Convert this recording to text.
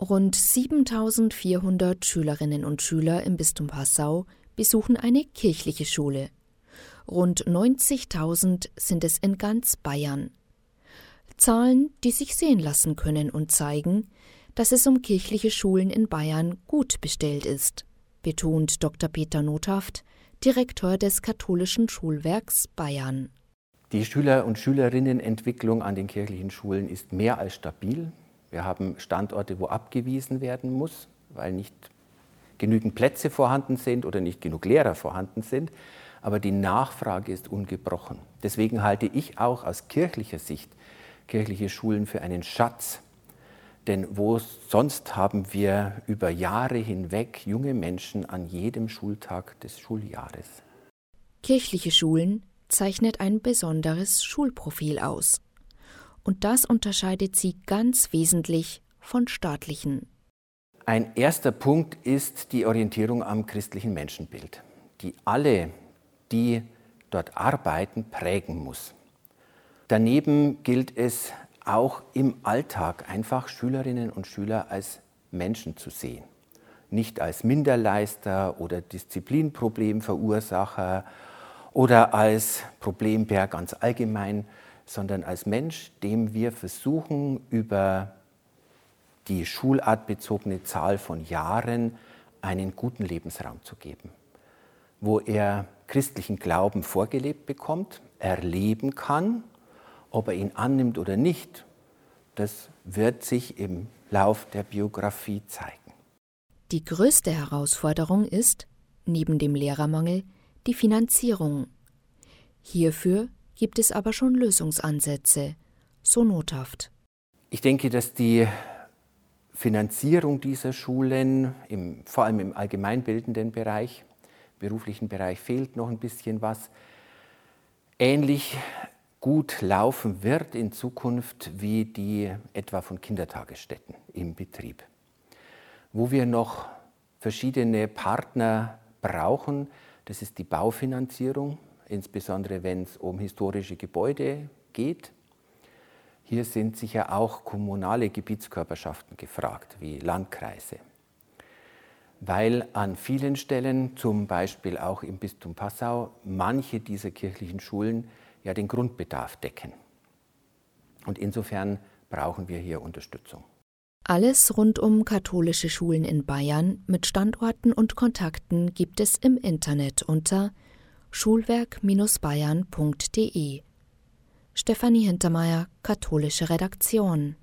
Rund 7400 Schülerinnen und Schüler im Bistum Passau besuchen eine kirchliche Schule. Rund 90.000 sind es in ganz Bayern. Zahlen, die sich sehen lassen können und zeigen, dass es um kirchliche Schulen in Bayern gut bestellt ist, betont Dr. Peter Nothaft, Direktor des katholischen Schulwerks Bayern. Die Schüler- und Schülerinnenentwicklung an den kirchlichen Schulen ist mehr als stabil. Wir haben Standorte, wo abgewiesen werden muss, weil nicht genügend Plätze vorhanden sind oder nicht genug Lehrer vorhanden sind. Aber die Nachfrage ist ungebrochen. Deswegen halte ich auch aus kirchlicher Sicht kirchliche Schulen für einen Schatz. Denn wo sonst haben wir über Jahre hinweg junge Menschen an jedem Schultag des Schuljahres. Kirchliche Schulen zeichnet ein besonderes Schulprofil aus und das unterscheidet sie ganz wesentlich von staatlichen. Ein erster Punkt ist die Orientierung am christlichen Menschenbild, die alle, die dort arbeiten, prägen muss. Daneben gilt es auch im Alltag einfach Schülerinnen und Schüler als Menschen zu sehen, nicht als Minderleister oder Disziplinproblemverursacher oder als Problembär ganz allgemein, sondern als Mensch, dem wir versuchen, über die schulartbezogene Zahl von Jahren einen guten Lebensraum zu geben, wo er christlichen Glauben vorgelebt bekommt, erleben kann, ob er ihn annimmt oder nicht, das wird sich im Lauf der Biografie zeigen. Die größte Herausforderung ist, neben dem Lehrermangel, die Finanzierung. Hierfür gibt es aber schon Lösungsansätze, so nothaft. Ich denke, dass die Finanzierung dieser Schulen, im, vor allem im allgemeinbildenden Bereich, beruflichen Bereich fehlt noch ein bisschen was, ähnlich gut laufen wird in Zukunft wie die etwa von Kindertagesstätten im Betrieb, wo wir noch verschiedene Partner brauchen. Das ist die Baufinanzierung, insbesondere wenn es um historische Gebäude geht. Hier sind sicher auch kommunale Gebietskörperschaften gefragt, wie Landkreise, weil an vielen Stellen, zum Beispiel auch im Bistum Passau, manche dieser kirchlichen Schulen ja den Grundbedarf decken. Und insofern brauchen wir hier Unterstützung. Alles rund um katholische Schulen in Bayern mit Standorten und Kontakten gibt es im Internet unter schulwerk-bayern.de. Stefanie Hintermeier, Katholische Redaktion